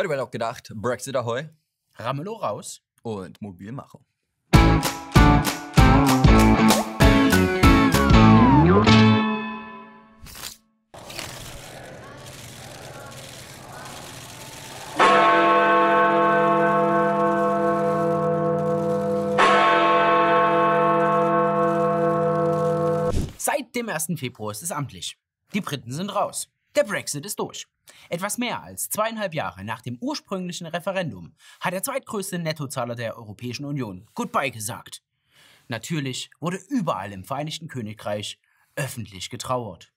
Heute wird auch gedacht, Brexit ahoi Ramelow raus. und Mobilmachung. Seit dem 1. Februar ist es amtlich. Die Briten sind raus. Der Brexit ist durch. Etwas mehr als zweieinhalb Jahre nach dem ursprünglichen Referendum hat der zweitgrößte Nettozahler der Europäischen Union Goodbye gesagt. Natürlich wurde überall im Vereinigten Königreich öffentlich getrauert.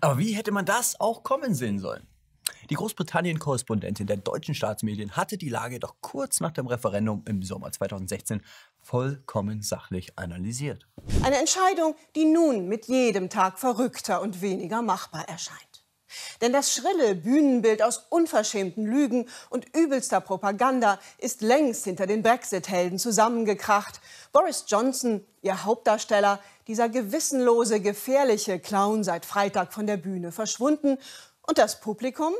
Aber wie hätte man das auch kommen sehen sollen? Die Großbritannien-Korrespondentin der deutschen Staatsmedien hatte die Lage doch kurz nach dem Referendum im Sommer 2016 vollkommen sachlich analysiert. Eine Entscheidung, die nun mit jedem Tag verrückter und weniger machbar erscheint. Denn das schrille Bühnenbild aus unverschämten Lügen und übelster Propaganda ist längst hinter den Brexit-Helden zusammengekracht. Boris Johnson, ihr Hauptdarsteller, dieser gewissenlose, gefährliche Clown seit Freitag von der Bühne verschwunden. Und das Publikum?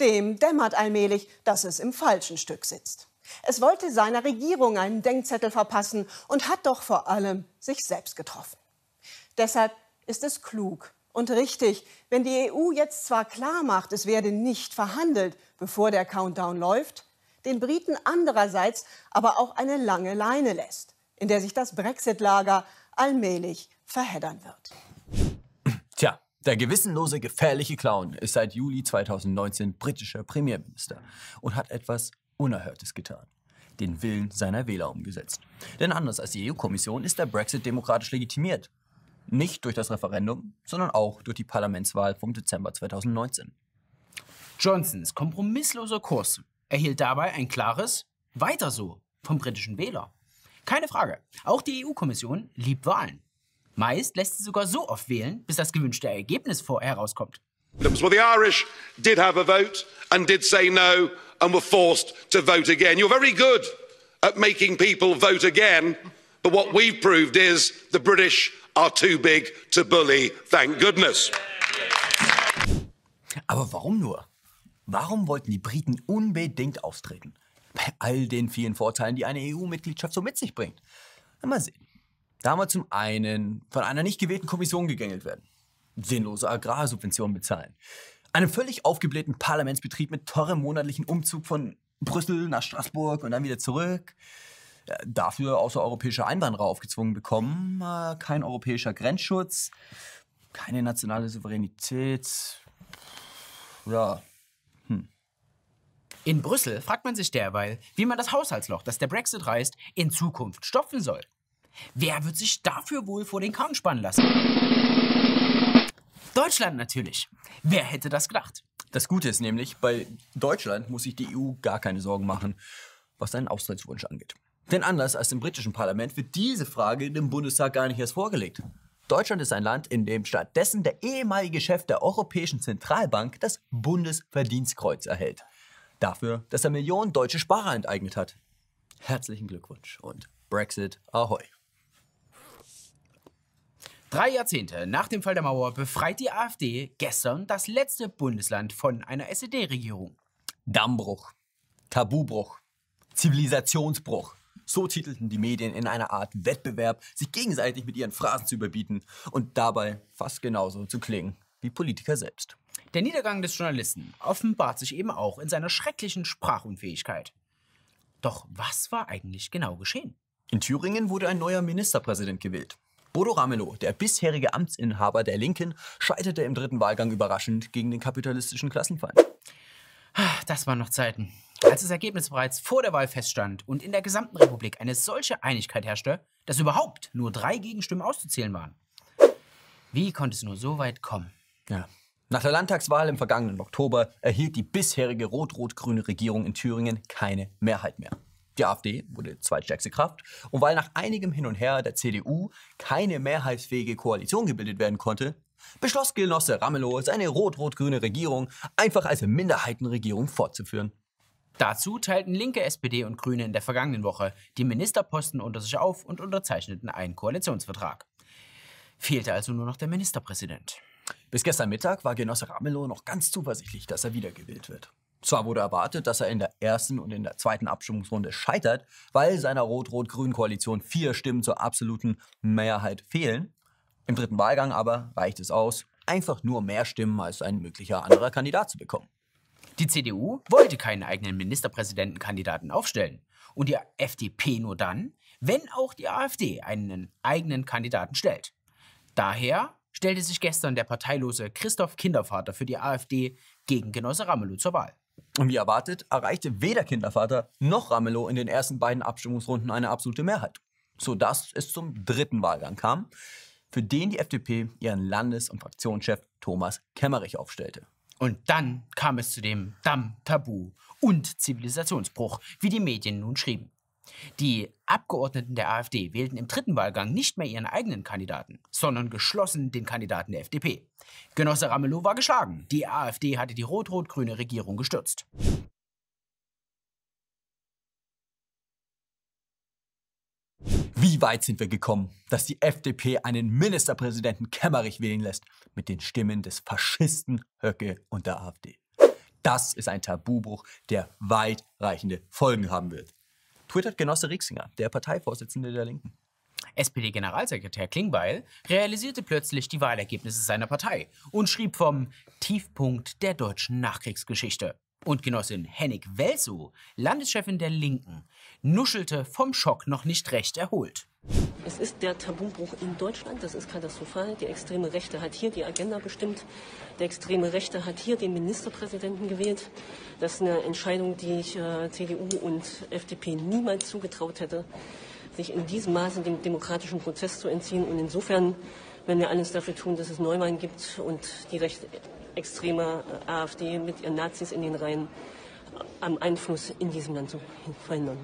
Dem dämmert allmählich, dass es im falschen Stück sitzt. Es wollte seiner Regierung einen Denkzettel verpassen und hat doch vor allem sich selbst getroffen. Deshalb ist es klug und richtig, wenn die EU jetzt zwar klar macht, es werde nicht verhandelt, bevor der Countdown läuft, den Briten andererseits aber auch eine lange Leine lässt, in der sich das Brexit-Lager allmählich verheddern wird. Tja, der gewissenlose, gefährliche Clown ist seit Juli 2019 britischer Premierminister und hat etwas Unerhörtes getan. Den Willen seiner Wähler umgesetzt. Denn anders als die EU-Kommission ist der Brexit demokratisch legitimiert. Nicht durch das Referendum, sondern auch durch die Parlamentswahl vom Dezember 2019. Johnsons kompromissloser Kurs erhielt dabei ein klares Weiter so vom britischen Wähler. Keine Frage, auch die EU-Kommission liebt Wahlen. Meist lässt sie sogar so oft wählen, bis das gewünschte Ergebnis vor herauskommt. Well, the Irish did have a vote and did say no and were forced to vote again. You're very good at making people vote again, but what we've proved is the British are too big to bully, thank goodness. Aber warum nur? Warum wollten die Briten unbedingt austreten? Bei all den vielen Vorteilen, die eine EU-Mitgliedschaft so mit sich bringt. Mal sehen. Da wir zum einen von einer nicht gewählten Kommission gegängelt werden. Sinnlose Agrarsubventionen bezahlen. Einen völlig aufgeblähten Parlamentsbetrieb mit teurem monatlichen Umzug von Brüssel nach Straßburg und dann wieder zurück. Ja, Dafür außereuropäische Einwanderer aufgezwungen bekommen. Äh, Kein europäischer Grenzschutz. Keine nationale Souveränität. Ja, In Brüssel fragt man sich derweil, wie man das Haushaltsloch, das der Brexit reißt, in Zukunft stopfen soll. Wer wird sich dafür wohl vor den Kahn spannen lassen? Deutschland natürlich. Wer hätte das gedacht? Das Gute ist nämlich, bei Deutschland muss sich die EU gar keine Sorgen machen, was seinen Austrittswunsch angeht. Denn anders als im britischen Parlament wird diese Frage dem Bundestag gar nicht erst vorgelegt. Deutschland ist ein Land, in dem stattdessen der ehemalige Chef der Europäischen Zentralbank das Bundesverdienstkreuz erhält. Dafür, dass er Millionen deutsche Sparer enteignet hat. Herzlichen Glückwunsch und Brexit ahoi. Drei Jahrzehnte nach dem Fall der Mauer befreit die AfD gestern das letzte Bundesland von einer SED-Regierung. Dammbruch, Tabubruch, Zivilisationsbruch. So titelten die Medien in einer Art Wettbewerb, sich gegenseitig mit ihren Phrasen zu überbieten und dabei fast genauso zu klingen wie Politiker selbst. Der Niedergang des Journalisten offenbart sich eben auch in seiner schrecklichen Sprachunfähigkeit. Doch was war eigentlich genau geschehen? In Thüringen wurde ein neuer Ministerpräsident gewählt. Bodo Ramelow, der bisherige Amtsinhaber der Linken, scheiterte im dritten Wahlgang überraschend gegen den kapitalistischen Klassenfeind. Das waren noch Zeiten. Als das Ergebnis bereits vor der Wahl feststand und in der gesamten Republik eine solche Einigkeit herrschte, dass überhaupt nur drei Gegenstimmen auszuzählen waren. Wie konnte es nur so weit kommen? Ja. Nach der Landtagswahl im vergangenen Oktober erhielt die bisherige rot-rot-grüne Regierung in Thüringen keine Mehrheit mehr. Die AfD wurde zweitstärkste Kraft und weil nach einigem Hin und Her der CDU keine mehrheitsfähige Koalition gebildet werden konnte, beschloss Genosse Ramelow, seine rot-rot-grüne Regierung einfach als Minderheitenregierung fortzuführen. Dazu teilten linke SPD und Grüne in der vergangenen Woche die Ministerposten unter sich auf und unterzeichneten einen Koalitionsvertrag. Fehlte also nur noch der Ministerpräsident. Bis gestern Mittag war Genosse Ramelow noch ganz zuversichtlich, dass er wiedergewählt wird. Zwar wurde erwartet, dass er in der ersten und in der zweiten Abstimmungsrunde scheitert, weil seiner rot-rot-grünen Koalition vier Stimmen zur absoluten Mehrheit fehlen. Im dritten Wahlgang aber reicht es aus, einfach nur mehr Stimmen als ein möglicher anderer Kandidat zu bekommen. Die CDU wollte keinen eigenen Ministerpräsidentenkandidaten aufstellen und die FDP nur dann, wenn auch die AfD einen eigenen Kandidaten stellt. Daher stellte sich gestern der parteilose Christoph Kindervater für die AfD gegen Genosse Ramelow zur Wahl. Und wie erwartet, erreichte weder Kindervater noch Ramelow in den ersten beiden Abstimmungsrunden eine absolute Mehrheit, sodass es zum dritten Wahlgang kam, für den die FDP ihren Landes- und Fraktionschef Thomas Kemmerich aufstellte. Und dann kam es zu dem Damm, Tabu und Zivilisationsbruch, wie die Medien nun schrieben. Die Abgeordneten der AfD wählten im dritten Wahlgang nicht mehr ihren eigenen Kandidaten, sondern geschlossen den Kandidaten der FDP. Genosse Ramelow war geschlagen. Die AfD hatte die rot-rot-grüne Regierung gestürzt. Wie weit sind wir gekommen, dass die FDP einen Ministerpräsidenten Kemmerich wählen lässt mit den Stimmen des Faschisten Höcke und der AfD? Das ist ein Tabubruch, der weitreichende Folgen haben wird. Twittert Genosse Rixinger, der Parteivorsitzende der Linken. SPD-Generalsekretär Klingbeil realisierte plötzlich die Wahlergebnisse seiner Partei und schrieb vom Tiefpunkt der deutschen Nachkriegsgeschichte. Und Genossin Hennig Welsow, Landeschefin der Linken, nuschelte vom Schock noch nicht recht erholt. Es ist der Tabubruch in Deutschland, das ist katastrophal. Die extreme Rechte hat hier die Agenda bestimmt. Der extreme Rechte hat hier den Ministerpräsidenten gewählt. Das ist eine Entscheidung, die ich äh, CDU und FDP niemals zugetraut hätte, sich in diesem Maße dem demokratischen Prozess zu entziehen. Und insofern werden wir alles dafür tun, dass es Neuwahlen gibt und die rechtsextreme äh, AfD mit ihren Nazis in den Reihen am Einfluss in diesem Land zu verhindern.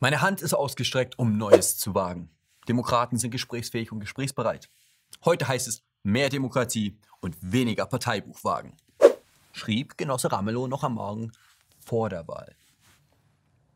Meine Hand ist ausgestreckt, um Neues zu wagen. Demokraten sind gesprächsfähig und gesprächsbereit. Heute heißt es mehr Demokratie und weniger Parteibuch wagen, schrieb Genosse Ramelow noch am Morgen vor der Wahl.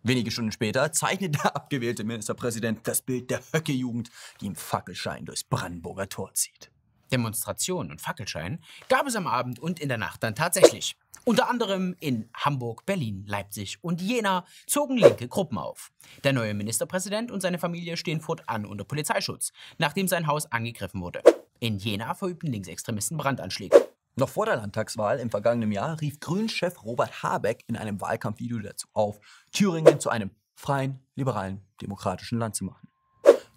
Wenige Stunden später zeichnet der abgewählte Ministerpräsident das Bild der Höcke-Jugend, die im Fackelschein durchs Brandenburger Tor zieht. Demonstrationen und Fackelschein gab es am Abend und in der Nacht dann tatsächlich. Unter anderem in Hamburg, Berlin, Leipzig und Jena zogen linke Gruppen auf. Der neue Ministerpräsident und seine Familie stehen fortan unter Polizeischutz, nachdem sein Haus angegriffen wurde. In Jena verübten Linksextremisten Brandanschläge. Noch vor der Landtagswahl im vergangenen Jahr rief Grünchef Robert Habeck in einem Wahlkampfvideo dazu auf, Thüringen zu einem freien, liberalen, demokratischen Land zu machen.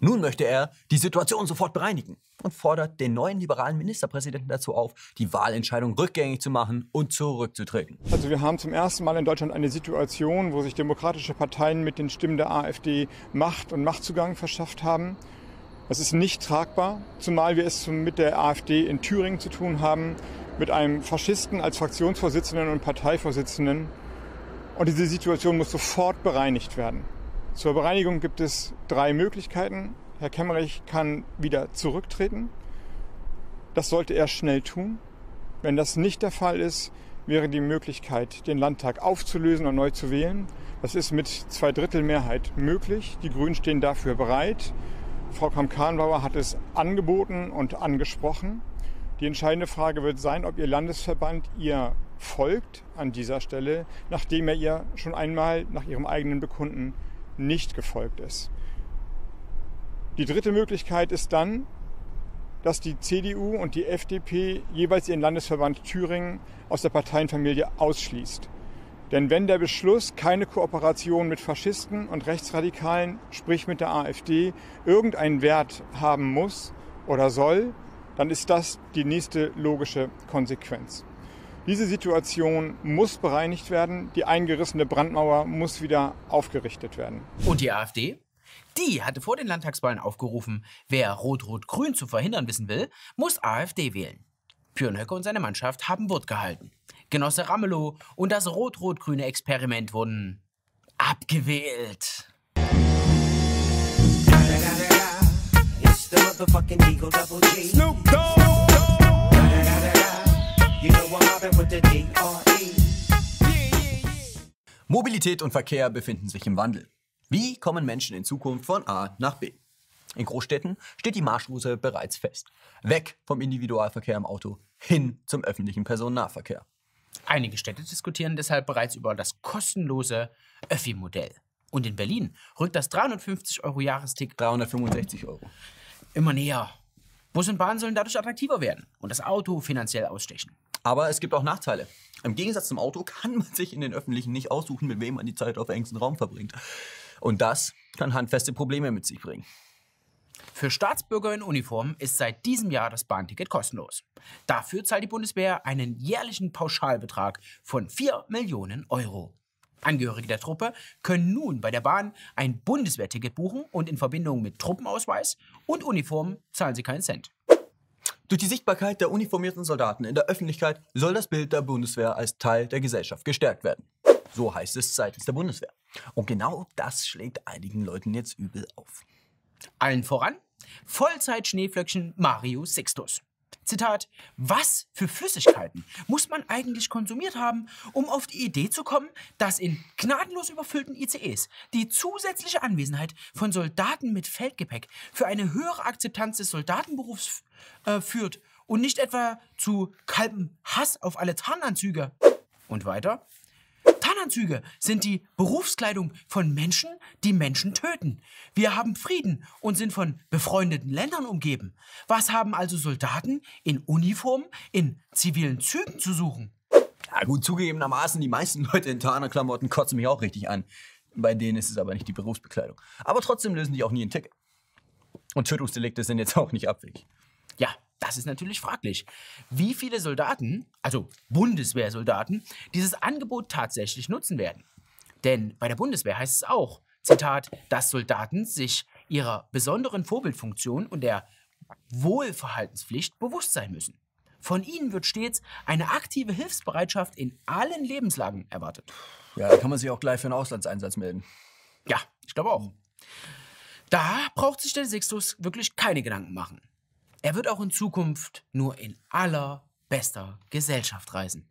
Nun möchte er die Situation sofort bereinigen und fordert den neuen liberalen Ministerpräsidenten dazu auf, die Wahlentscheidung rückgängig zu machen und zurückzutreten. Also wir haben zum ersten Mal in Deutschland eine Situation, wo sich demokratische Parteien mit den Stimmen der AfD Macht und Machtzugang verschafft haben. Das ist nicht tragbar, zumal wir es mit der AfD in Thüringen zu tun haben, mit einem Faschisten als Fraktionsvorsitzenden und Parteivorsitzenden. Und diese Situation muss sofort bereinigt werden. Zur Bereinigung gibt es drei Möglichkeiten. Herr Kemmerich kann wieder zurücktreten. Das sollte er schnell tun. Wenn das nicht der Fall ist, wäre die Möglichkeit, den Landtag aufzulösen und neu zu wählen. Das ist mit zwei Drittel Mehrheit möglich. Die Grünen stehen dafür bereit. Frau Kramp-Karrenbauer hat es angeboten und angesprochen. Die entscheidende Frage wird sein, ob Ihr Landesverband ihr folgt an dieser Stelle, nachdem er ihr schon einmal nach ihrem eigenen Bekunden nicht gefolgt ist. Die dritte Möglichkeit ist dann, dass die CDU und die FDP jeweils ihren Landesverband Thüringen aus der Parteienfamilie ausschließt. Denn wenn der Beschluss, keine Kooperation mit Faschisten und Rechtsradikalen, sprich mit der AfD, irgendeinen Wert haben muss oder soll, dann ist das die nächste logische Konsequenz. Diese Situation muss bereinigt werden, die eingerissene Brandmauer muss wieder aufgerichtet werden. Und die AfD? Die hatte vor den Landtagswahlen aufgerufen, wer Rot-Rot-Grün zu verhindern wissen will, muss AfD wählen. Björn Höcke und seine Mannschaft haben Wort gehalten. Genosse Ramelow und das rot-rot-grüne Experiment wurden abgewählt. Snoop Dogg. You know I'm mobbing with the D.R.E. Mobilität und Verkehr befinden sich im Wandel. Wie kommen Menschen in Zukunft von A nach B? In Großstädten steht die Marschroute bereits fest. Weg vom Individualverkehr im Auto hin zum öffentlichen Personennahverkehr. Einige Städte diskutieren deshalb bereits über das kostenlose Öffi-Modell. Und in Berlin rückt das 350 Euro Jahresticket 365 Euro. immer näher. Bus und Bahn sollen dadurch attraktiver werden und das Auto finanziell ausstechen. Aber es gibt auch Nachteile. Im Gegensatz zum Auto kann man sich in den öffentlichen nicht aussuchen, mit wem man die Zeit auf engstem Raum verbringt. Und das kann handfeste Probleme mit sich bringen. Für Staatsbürger in Uniform ist seit diesem Jahr das Bahnticket kostenlos. Dafür zahlt die Bundeswehr einen jährlichen Pauschalbetrag von 4 Millionen Euro. Angehörige der Truppe können nun bei der Bahn ein Bundeswehrticket buchen und in Verbindung mit Truppenausweis und Uniform zahlen sie keinen Cent. Durch die Sichtbarkeit der uniformierten Soldaten in der Öffentlichkeit soll das Bild der Bundeswehr als Teil der Gesellschaft gestärkt werden. So heißt es seitens der Bundeswehr. Und genau das schlägt einigen Leuten jetzt übel auf. Allen voran Vollzeit-Schneeflöckchen Mario Sixtus. Zitat, was für Flüssigkeiten muss man eigentlich konsumiert haben, um auf die Idee zu kommen, dass in gnadenlos überfüllten ICEs die zusätzliche Anwesenheit von Soldaten mit Feldgepäck für eine höhere Akzeptanz des Soldatenberufs äh, führt und nicht etwa zu kaltem Hass auf alle Tarnanzüge? Und weiter? Tarnanzüge sind die Berufskleidung von Menschen, die Menschen töten. Wir haben Frieden und sind von befreundeten Ländern umgeben. Was haben also Soldaten in Uniform in zivilen Zügen zu suchen? Ja gut, zugegebenermaßen, die meisten Leute in Tarnerklamotten kotzen mich auch richtig an. Bei denen ist es aber nicht die Berufsbekleidung. Aber trotzdem lösen die auch nie ein Ticket. Und Tötungsdelikte sind jetzt auch nicht abwegig. Ja, das ist natürlich fraglich. Wie viele Soldaten, also Bundeswehrsoldaten, dieses Angebot tatsächlich nutzen werden? Denn bei der Bundeswehr heißt es auch, Zitat, dass Soldaten sich ihrer besonderen Vorbildfunktion und der Wohlverhaltenspflicht bewusst sein müssen. Von ihnen wird stets eine aktive Hilfsbereitschaft in allen Lebenslagen erwartet. Ja, da kann man sich auch gleich für einen Auslandseinsatz melden. Ja, ich glaube auch. Da braucht sich der Sixtus wirklich keine Gedanken machen. Er wird auch in Zukunft nur in allerbester Gesellschaft reisen.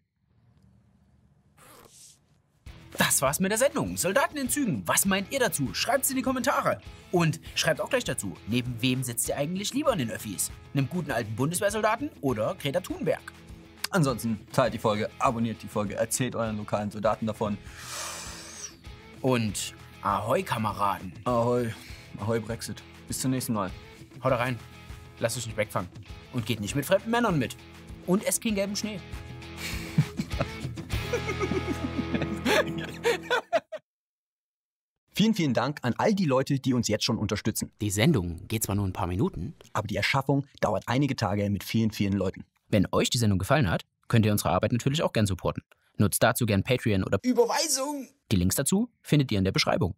Das war's mit der Sendung. Soldaten in Zügen, was meint ihr dazu? Schreibt's in die Kommentare. Und schreibt auch gleich dazu, neben wem sitzt ihr eigentlich lieber in den Öffis? Einem guten alten Bundeswehrsoldaten oder Greta Thunberg? Ansonsten teilt die Folge, abonniert die Folge, erzählt euren lokalen Soldaten davon. Und Ahoi, Kameraden. Ahoi, ahoi Brexit. Bis zum nächsten Mal. Haut rein. Lasst euch nicht wegfangen. Und geht nicht mit fremden Männern mit. Und esst keinen gelben Schnee. Vielen, vielen Dank an all die Leute, die uns jetzt schon unterstützen. Die Sendung geht zwar nur ein paar Minuten. Aber die Erschaffung dauert einige Tage mit vielen, vielen Leuten. Wenn euch die Sendung gefallen hat, könnt ihr unsere Arbeit natürlich auch gern supporten. Nutzt dazu gern Patreon oder Überweisung! die Links dazu findet ihr in der Beschreibung.